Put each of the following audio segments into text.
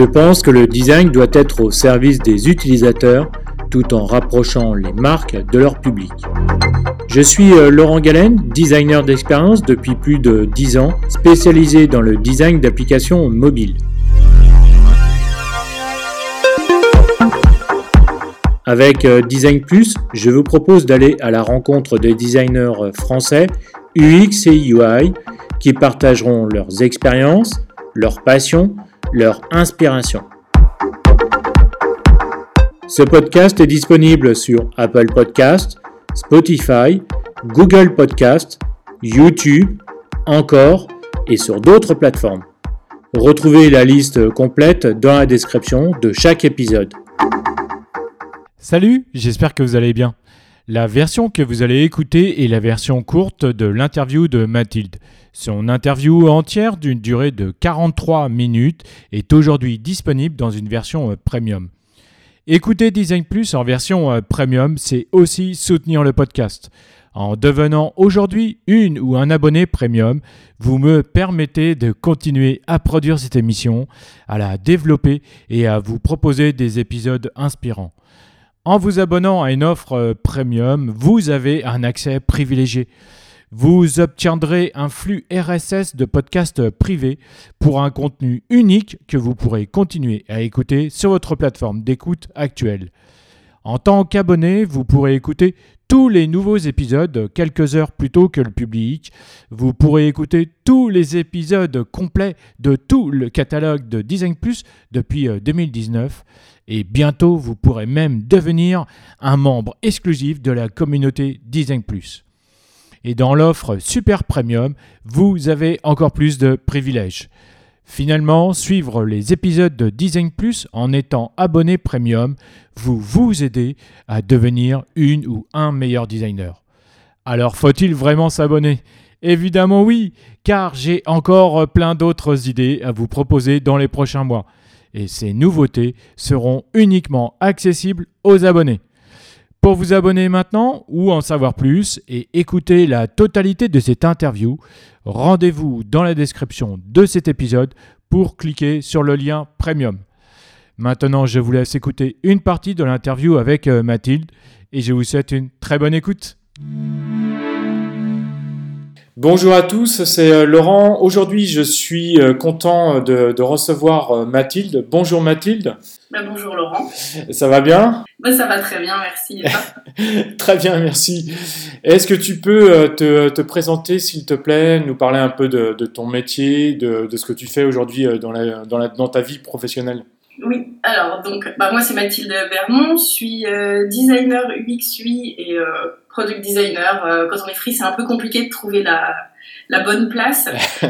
Je pense que le design doit être au service des utilisateurs tout en rapprochant les marques de leur public. Je suis euh, Laurent Galen, designer d'expérience depuis plus de 10 ans, spécialisé dans le design d'applications mobiles. Avec euh, Design Plus, je vous propose d'aller à la rencontre des designers euh, français UX et UI qui partageront leurs expériences, leurs passions, leur inspiration. Ce podcast est disponible sur Apple Podcast, Spotify, Google Podcast, YouTube, encore et sur d'autres plateformes. Retrouvez la liste complète dans la description de chaque épisode. Salut, j'espère que vous allez bien. La version que vous allez écouter est la version courte de l'interview de Mathilde. Son interview entière d'une durée de 43 minutes est aujourd'hui disponible dans une version euh, premium. Écouter Design Plus en version euh, premium, c'est aussi soutenir le podcast. En devenant aujourd'hui une ou un abonné premium, vous me permettez de continuer à produire cette émission, à la développer et à vous proposer des épisodes inspirants. En vous abonnant à une offre euh, premium, vous avez un accès privilégié. Vous obtiendrez un flux RSS de podcasts privés pour un contenu unique que vous pourrez continuer à écouter sur votre plateforme d'écoute actuelle. En tant qu'abonné, vous pourrez écouter tous les nouveaux épisodes quelques heures plus tôt que le public. Vous pourrez écouter tous les épisodes complets de tout le catalogue de Design Plus depuis 2019 euh, et bientôt vous pourrez même devenir un membre exclusif de la communauté Design Plus. Et dans l'offre Super Premium, vous avez encore plus de privilèges. Finalement, suivre les épisodes de Design Plus en étant abonné premium vous vous aider à devenir une ou un meilleur designer. Alors faut-il vraiment s'abonner? Évidemment oui, car j'ai encore plein d'autres idées à vous proposer dans les prochains mois et ces nouveautés seront uniquement accessibles aux abonnés. Pour vous abonner maintenant ou en savoir plus et écouter la totalité de cette interview, rendez-vous dans la description de cet épisode pour cliquer sur le lien Premium. Maintenant, je vous laisse écouter une partie de l'interview avec euh, Mathilde et je vous souhaite une très bonne écoute. Bonjour à tous, c'est euh, Laurent. Aujourd'hui, je suis euh, content de, recevoir euh, Mathilde. Bonjour Mathilde. Bah, bonjour Laurent. Ça va bien? Ça va très bien, merci. très bien, merci. Est-ce que tu peux te, présenter, s'il te plaît, nous parler un peu de, ton métier, de, ce que tu fais aujourd'hui dans, dans, ta vie professionnelle? Oui, alors donc bah, moi c'est Mathilde Vernon, je suis designer UX UI et product designer. Euh, quand on est free, c'est un peu compliqué de trouver la, la bonne place.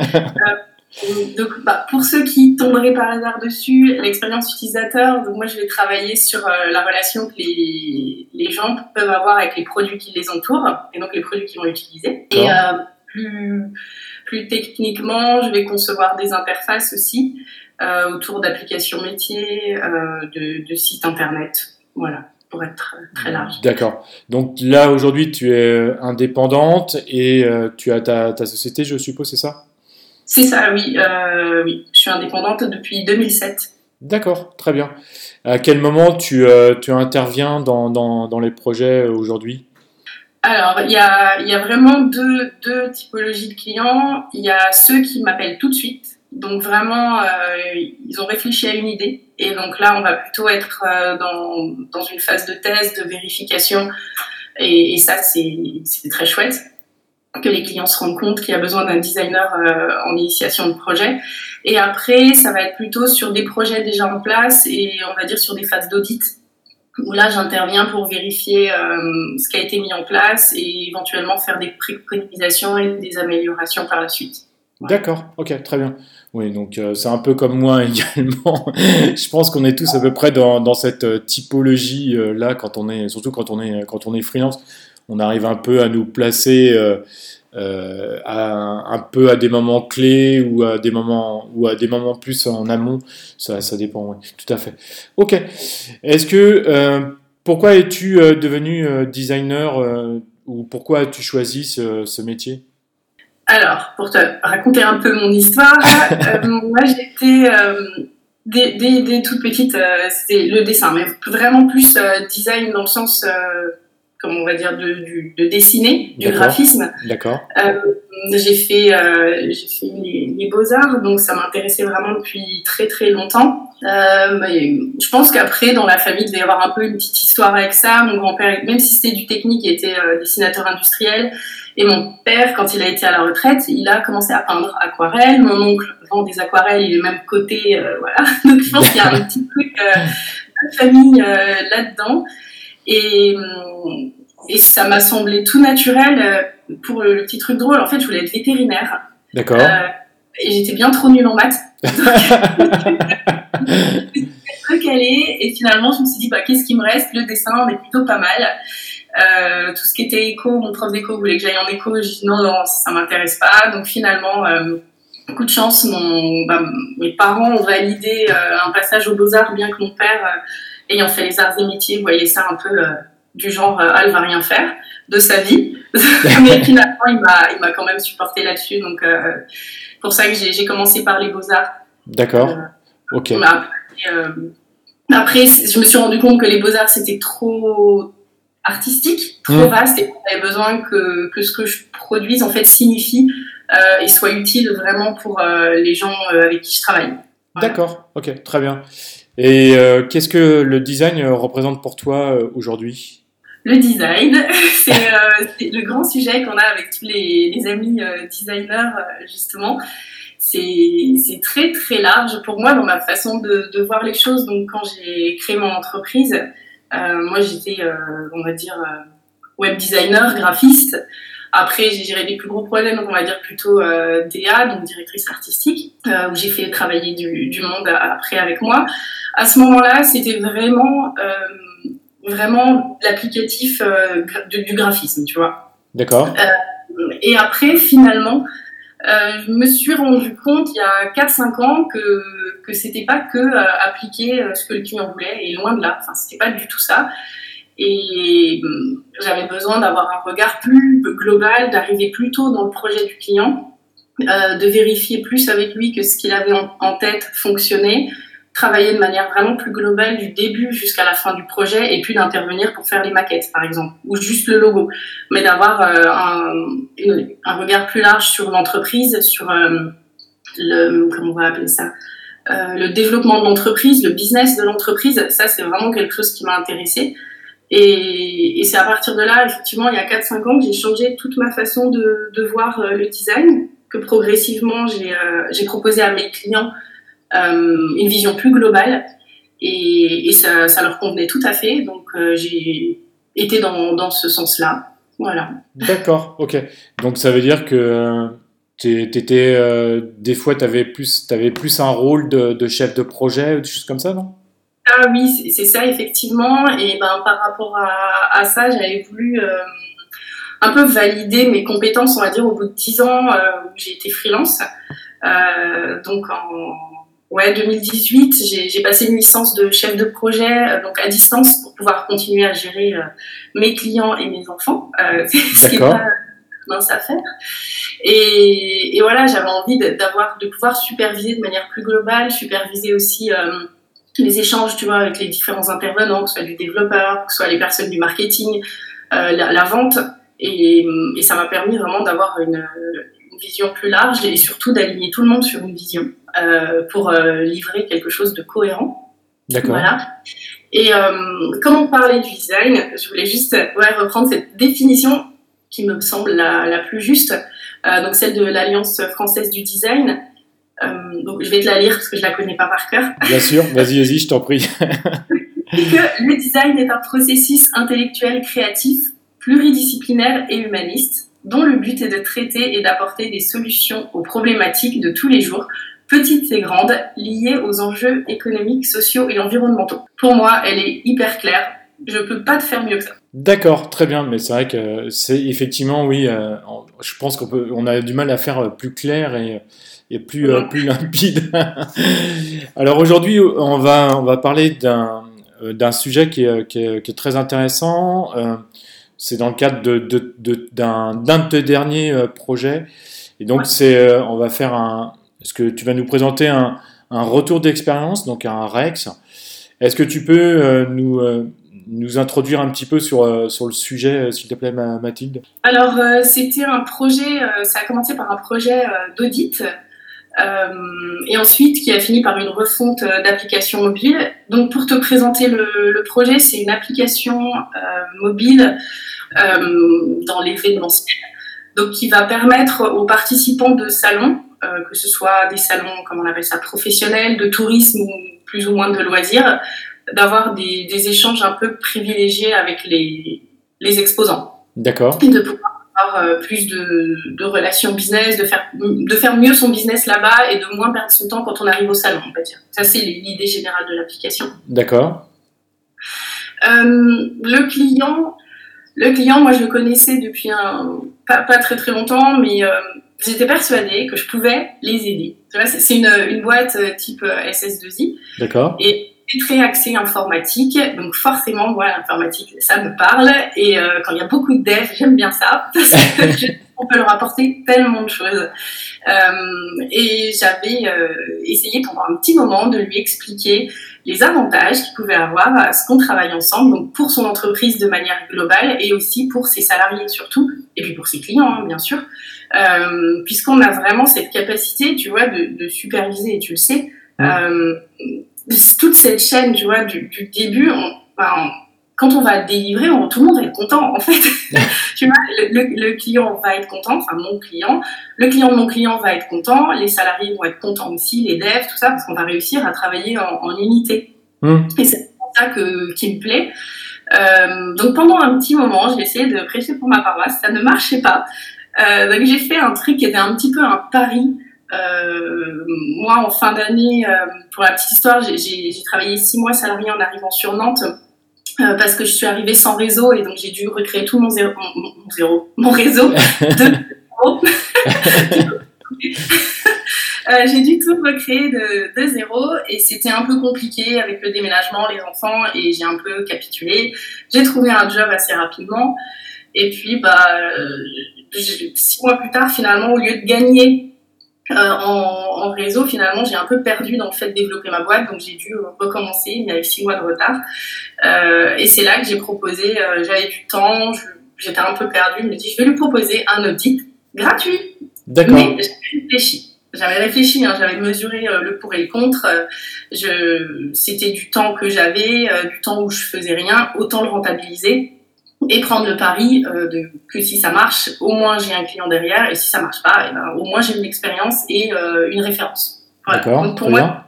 Euh, donc, bah, pour ceux qui tomberaient par hasard dessus, l'expérience utilisateur, donc moi je vais travailler sur euh, la relation que les, les, gens peuvent avoir avec les produits qui les entourent et donc les produits qu'ils vont utiliser. Et plus, plus techniquement, je vais concevoir des interfaces aussi autour d'applications métiers, de, de sites internet. Voilà pour être très large. D'accord. Donc là, aujourd'hui, tu es indépendante et euh, tu as ta, ta, société, je suppose, c'est ça? C'est ça, oui. Euh, oui. Je suis indépendante depuis 2007. D'accord, très bien. À quel moment tu, euh, tu interviens dans, dans, dans, les projets aujourd'hui? Alors, il y a, y a, vraiment deux, deux, typologies de clients. Il y a ceux qui m'appellent tout de suite. Donc vraiment, ils ont réfléchi à une idée et donc là, on va plutôt être euh, dans, dans une phase de test, de vérification. Et, ça, c'est très chouette que les clients se rendent compte qu'il y a besoin d'un designer euh, en initiation de projet. Et après, ça va être plutôt sur des projets déjà en place et on va dire sur des phases d'audit où là, j'interviens pour vérifier euh, ce qui a été mis en place et éventuellement faire des préconisations et des améliorations par la suite. D'accord, ok, très bien. Oui, donc euh, c'est un peu comme moi également. je pense qu'on est tous à peu près dans, dans cette euh, typologie euh, là quand on est, surtout quand on est quand on est freelance, on arrive un peu à nous placer à, un peu à des moments clés ou à des moments ou à des moments plus en amont. Ça, ça dépend. Oui, tout à fait. Ok. Est-ce que pourquoi es-tu devenu designer ou pourquoi as-tu choisi ce, ce métier? Alors, pour te raconter un peu mon histoire, euh, moi j'étais euh, Dès, dès, dès toute petite, euh, c'était le dessin, mais vraiment plus design dans le sens, euh, comme on va dire, de, du- de dessiner, du graphisme. D'accord. J'ai fait, les, les beaux-arts, donc ça m'intéressait vraiment depuis très très longtemps. Mais je pense qu'après, dans la famille, il devait y avoir un peu une petite histoire avec ça. Mon grand-père, même si c'était du technique, il était dessinateur industriel. Et mon père, quand il a été à la retraite, il a commencé à peindre aquarelle. Mon oncle vend des aquarelles, il est même côté, euh, voilà. Donc je pense qu'il y a un petit truc euh, de famille euh, là-dedans. Et, et ça m'a semblé tout naturel. pour le, petit truc drôle, en fait, je voulais être vétérinaire. D'accord. Et j'étais bien trop nulle en maths. Calée. Et finalement, je me suis dit, bah, qu'est-ce qui me reste? Le dessin, on est plutôt pas mal. Euh, tout ce qui était éco, mon prof d'éco voulait que j'aille en éco. J'ai dit non, non, ça m'intéresse pas. Donc finalement, euh, coup de chance, mon, bah, mes parents ont validé euh, un passage aux Beaux-Arts, bien que mon père, euh, ayant fait les arts et métiers, voyait ça un peu du genre, ah, elle va rien faire de sa vie. Mais finalement, il m'a, il m'a quand même supporté là-dessus. Donc, pour ça que j'ai, j'ai commencé par les Beaux-Arts. D'accord. Ok. après, je me suis rendu compte que les beaux-arts, c'était trop artistique, trop Mm. vaste, et avait besoin que, que ce que je produise, en fait, signifie euh, et soit utile vraiment pour euh, les gens euh, avec qui je travaille. Voilà. D'accord. Ok. Très bien. Et qu'est-ce que le design représente pour toi aujourd'hui? Le design, c'est euh, le grand sujet qu'on a avec tous les, les amis euh, designers, euh, justement. C'est c'est très très large pour moi dans ma façon de, de voir les choses. Donc quand j'ai créé mon entreprise, moi j'étais, euh, on va dire, euh, web designer, graphiste. Après j'ai géré des plus gros donc on va dire plutôt euh, DA, donc directrice artistique, euh, où j'ai fait travailler du, du monde après avec moi. À ce moment-là, c'était vraiment euh, vraiment l'applicatif euh, du graphisme, tu vois. D'accord. Et après, finalement, euh, je me suis rendu compte il y a 4-5 ans que, que c'était pas que euh, appliquer euh, ce que le client voulait, et loin de là, enfin, c'était pas du tout ça. Et j'avais besoin d'avoir un regard plus global, d'arriver plus tôt dans le projet du client, de vérifier plus avec lui que ce qu'il avait en tête fonctionnait, travailler de manière vraiment plus globale du début jusqu'à la fin du projet et puis d'intervenir pour faire les maquettes par exemple ou juste le logo. Mais d'avoir euh, un, un regard plus large sur l'entreprise sur euh, le comment on va appeler ça Euh, le développement de l'entreprise le business de l'entreprise ça c'est vraiment quelque chose qui m'a intéressé et, c'est à partir de là effectivement il y a 4-5 ans que j'ai changé toute ma façon de, de voir le design que progressivement j'ai proposé à mes clients une vision plus globale et, et ça, ça leur convenait tout à fait. Donc euh, j'ai été dans, dans ce sens-là. Voilà. D'accord. Ok. Donc ça veut dire que tu étais des fois tu avais plus plus un rôle de, de chef de projet ou des choses comme ça, non? Ah oui, c'est ça effectivement. Et ben par rapport à, à ça, j'avais voulu euh, un peu valider mes compétences, on va dire, au bout de 10 ans euh, où j'ai été freelance. Euh, donc en ouais, 2018, j'ai passé une licence de chef de projet euh, donc à distance pour pouvoir continuer à gérer euh, mes clients et mes enfants. Euh, ce qui est D'accord. pas mince à faire. Et, et voilà, j'avais envie d'avoir, de pouvoir superviser de manière plus globale, superviser aussi euh, les échanges, tu vois, avec les différents intervenants, que ce soit du développeur, que ce soit les personnes du marketing, euh, la, la vente. Et, et ça m'a permis vraiment d'avoir une vision plus large et surtout d'aligner tout le monde sur une vision euh, pour euh, livrer quelque chose de cohérent. D'accord. Voilà. Et euh, comme on parlait du design, je voulais juste ouais, reprendre cette définition qui me semble la, la plus juste, donc celle de l'Alliance française du design. Donc je vais te la lire parce que je la connais pas par cœur. Bien sûr. Vas-y, vas-y, je t'en prie. Et que le design est un processus intellectuel créatif, pluridisciplinaire et humaniste, dont le but est de traiter et d'apporter des solutions aux problématiques de tous les jours, petites et grandes, liées aux enjeux économiques, sociaux et environnementaux. Pour moi, elle est hyper claire. Je peux pas te faire mieux que ça. D'accord, très bien, mais c'est vrai que c'est effectivement, oui, euh, je pense qu'on peut, on a du mal à faire euh, plus clair et, et plus, euh, plus limpide. Alors aujourd'hui, on va, on va parler d'un, d'un sujet qui est, qui est- très intéressant. C'est dans le cadre de, de- de- d'un, de tes derniers euh, projets. Et donc, Ouais. c'est, euh, on va faire un, est-ce que tu vas nous présenter un, un retour d'expérience, donc un REX? Est-ce que tu peux nous, nous introduire un petit peu sur, sur le sujet, s'il te plaît, Mathilde? Alors, c'était un projet, ça a commencé par un projet d'audit. et ensuite qui a fini par une refonte d'application mobile. Donc pour te présenter le, le projet, c'est une application mobile dans l'événementiel donc qui va permettre aux participants de salons, euh, que ce soit des salons, comme on appelle ça, professionnels, de tourisme ou plus ou moins de loisirs, d'avoir des, échanges un peu privilégiés avec les, les exposants. D'accord. Et de pouvoir avoir euh, plus de, relations business, de faire, de faire mieux son business là-bas et de moins perdre son temps quand on arrive au salon, on va dire. Ça, c'est l'idée générale de l'application. D'accord. Euh, le client, le client, moi, je le connaissais depuis un, pas, très très longtemps, mais euh, j'étais persuadée que je pouvais les aider. C'est une, une, boîte euh, type euh, SS2I. D'accord. Et très axé informatique, donc forcément, moi, l'informatique, ça me parle. Et quand il y a beaucoup de devs, j'aime bien ça, parce qu'on peut leur apporter tellement de choses. et j'avais essayé pendant un petit moment de lui expliquer les avantages qu'il pouvait avoir à ce qu'on travaille ensemble, donc pour son entreprise de manière globale et aussi pour ses salariés surtout, et puis pour ses clients hein, bien sûr, euh, puisqu'on a vraiment cette capacité, tu vois, de, superviser, et tu le sais, euh, toute cette chaîne, tu vois, du, début, on, quand on va délivrer, on, tout le monde va être content, en fait. tu vois, le, client va être content, enfin mon client, le client de mon client va être content, les salariés vont être contents aussi, les devs, tout ça, parce qu'on va réussir à travailler en, unité. Mmh. Et c'est ça que, qui me plaît. Euh, donc pendant un petit moment, j'ai essayé de prêcher pour ma paroisse, ça ne marchait pas. Euh, donc j'ai fait un truc qui était un petit peu un pari. Euh, moi, en fin d'année, pour la petite histoire, j'ai travaillé six mois salarié en arrivant sur Nantes. Euh, parce que je suis arrivée sans réseau et donc j'ai dû recréer tout mon zéro, mon, zéro, mon réseau de euh, j'ai dû tout recréer de, de zéro et c'était un peu compliqué avec le déménagement, les enfants et j'ai un peu capitulé. J'ai trouvé un job assez rapidement et puis bah euh, six mois plus tard finalement au lieu de gagner euh, en, réseau, finalement, j'ai un peu perdu dans le fait de développer ma boîte, donc j'ai dû recommencer. Il y avait six mois de retard. Euh, et c'est là que j'ai proposé, euh, j'avais du temps, j'étais un peu perdue, je me dis, je vais lui proposer un audit gratuit. D'accord. Mais j'avais réfléchi. J'avais réfléchi, hein, j'avais mesuré le pour et le contre. C'était du temps que j'avais, du temps où je faisais rien, autant le rentabiliser et prendre le pari euh, de, que si ça marche, au moins j'ai un client derrière, et si ça marche pas, et eh ben, au moins j'ai une expérience et euh, une référence. Voilà. Donc pour moi,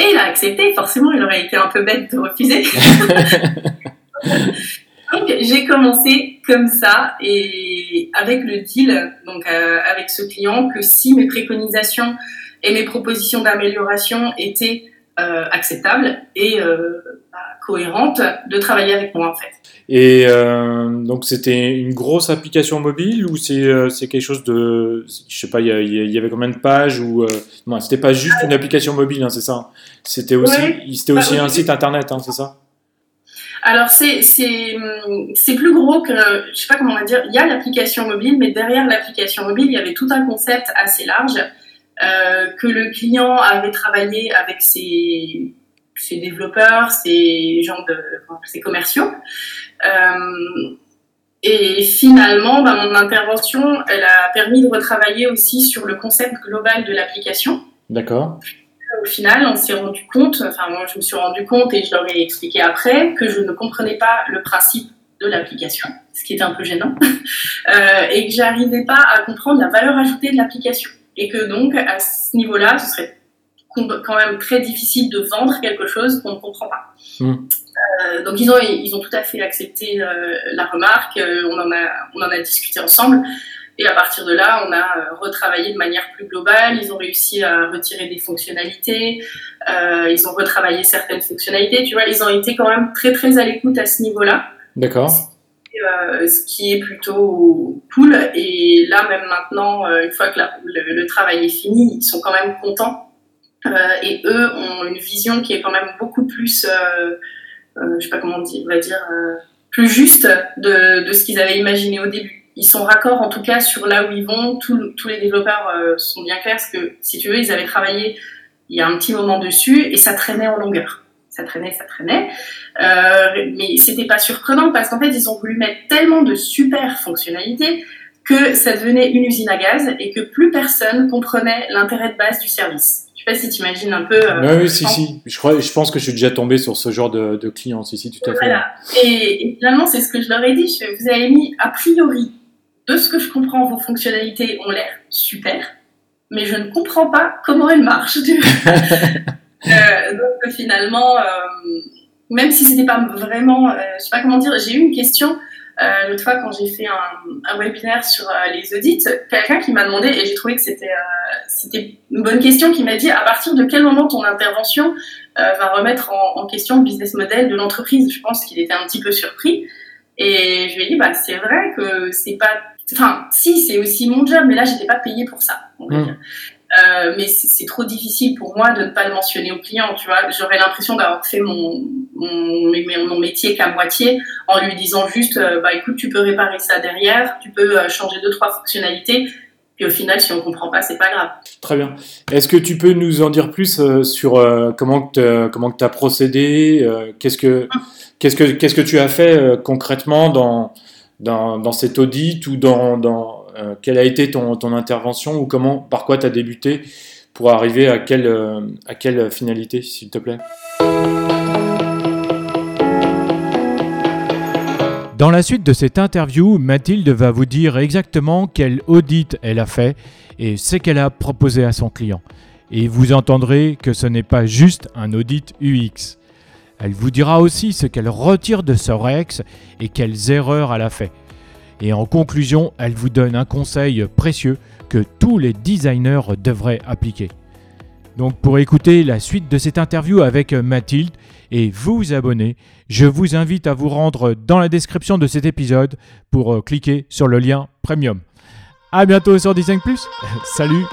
et il a accepté, forcément il aurait été un peu bête de refuser. donc j'ai commencé comme ça, et avec le deal, donc euh, avec ce client, que si mes préconisations et mes propositions d'amélioration étaient acceptables et bah, cohérentes, de travailler avec moi en fait. Et euh, donc c'était une grosse application mobile ou c'est euh, quelque chose de, je sais pas, il y, avait combien de pages ou euh, non, c'était pas juste une application mobile, hein, c'est ça. C'était aussi, c'était aussi bah, un site internet, hein, c'est ça? Alors c'est c'est plus gros que, je sais pas comment on va dire. Il y a l'application mobile, mais derrière l'application mobile, il y avait tout un concept assez large euh, que le client avait travaillé avec ses ses développeurs, ses gens de, ses commerciaux. Euh, et finalement, bah, mon intervention, elle a permis de retravailler aussi sur le concept global de l'application. D'accord. Au final, on s'est rendu compte, enfin moi je me suis rendu compte et je leur ai expliqué après que je ne comprenais pas le principe de l'application, ce qui était un peu gênant, euh, et que j'arrivais pas à comprendre la valeur ajoutée de l'application. Et que donc, à ce niveau-là, ce serait quand même très difficile de vendre quelque chose qu'on ne comprend pas. Hmm. Euh, donc ils ont, ils ont tout à fait accepté euh, la remarque, euh, on, en a, on en a discuté ensemble. Et à partir de là, on a retravaillé de manière plus globale. Ils ont réussi à retirer des fonctionnalités. ils ont retravaillé certaines fonctionnalités. Tu vois, ils ont été quand même très très à l'écoute à ce niveau-là. D'accord. ce qui est plutôt cool. Et là, même maintenant, une fois que le, travail est fini, ils sont quand même contents. Et eux ont une vision qui est quand même beaucoup plus euh, je sais pas comment on, va dire, euh, plus juste de, ce qu'ils avaient imaginé au début. Ils sont raccords en tout cas sur là où ils vont. tous les développeurs euh, sont bien clairs parce que si tu veux, ils avaient travaillé il y a un petit moment dessus et ça traînait en longueur. Ça traînait, ça traînait. Euh, mais c'était pas surprenant parce qu'en fait, ils ont voulu mettre tellement de super fonctionnalités que ça devenait une usine à gaz et que plus personne comprenait l'intérêt de base du service. Je sais pas si tu imagines un peu. Euh, oui, si, si. Je, crois, je pense que je suis déjà tombé sur ce genre de, de clients, si, si, tout à fait. Voilà. Et, finalement, c'est ce que je leur ai dit. vous avez mis, a priori, de ce que je comprends, vos fonctionnalités ont l'air super, mais je ne comprends pas comment elles marchent. euh, donc finalement, euh, même si c'était pas vraiment, euh, je sais pas comment dire, j'ai eu une question euh, l'autre fois quand j'ai fait un, un, webinaire sur euh, les audits, quelqu'un qui m'a demandé, et j'ai trouvé que c'était c'était une bonne question, qui m'a dit à partir de quel moment ton intervention va remettre en, en, question le business model de l'entreprise? Je pense qu'il était un petit peu surpris. Et je lui ai dit, bah, c'est vrai que c'est pas Enfin, si, c'est aussi mon job, mais là, j'étais pas payée pour ça. On va hmm. dire. Euh, mais c'est trop difficile pour moi de ne pas le mentionner au client, tu vois. J'aurais l'impression d'avoir fait mon, mon, mon, métier qu'à moitié en lui disant juste, euh, bah écoute, tu peux réparer ça derrière, tu peux euh, changer deux, trois fonctionnalités. Puis au final, si on comprend pas, c'est pas grave. Très bien. Est-ce que tu peux nous en dire plus sur comment tu as procédé Qu'est-ce que qu'est-ce que qu'est-ce que tu as fait concrètement dans dans, dans cet audit ou dans, dans euh, quelle a été ton, ton, intervention ou comment, par quoi tu as débuté pour arriver à quelle, euh, à quelle finalité, s'il te plaît? Dans la suite de cette interview, Mathilde va vous dire exactement quel audit elle a fait et ce qu'elle a proposé à son client. Et vous entendrez que ce n'est pas juste un audit UX. Elle vous dira aussi ce qu'elle retire de ce Rex et quelles erreurs elle a fait. Et en conclusion, elle vous donne un conseil précieux que tous les designers devraient appliquer. Donc pour écouter la suite de cette interview avec Mathilde et vous abonner, je vous invite à vous rendre dans la description de cet épisode pour euh, cliquer sur le lien Premium. A bientôt sur Design Plus. Salut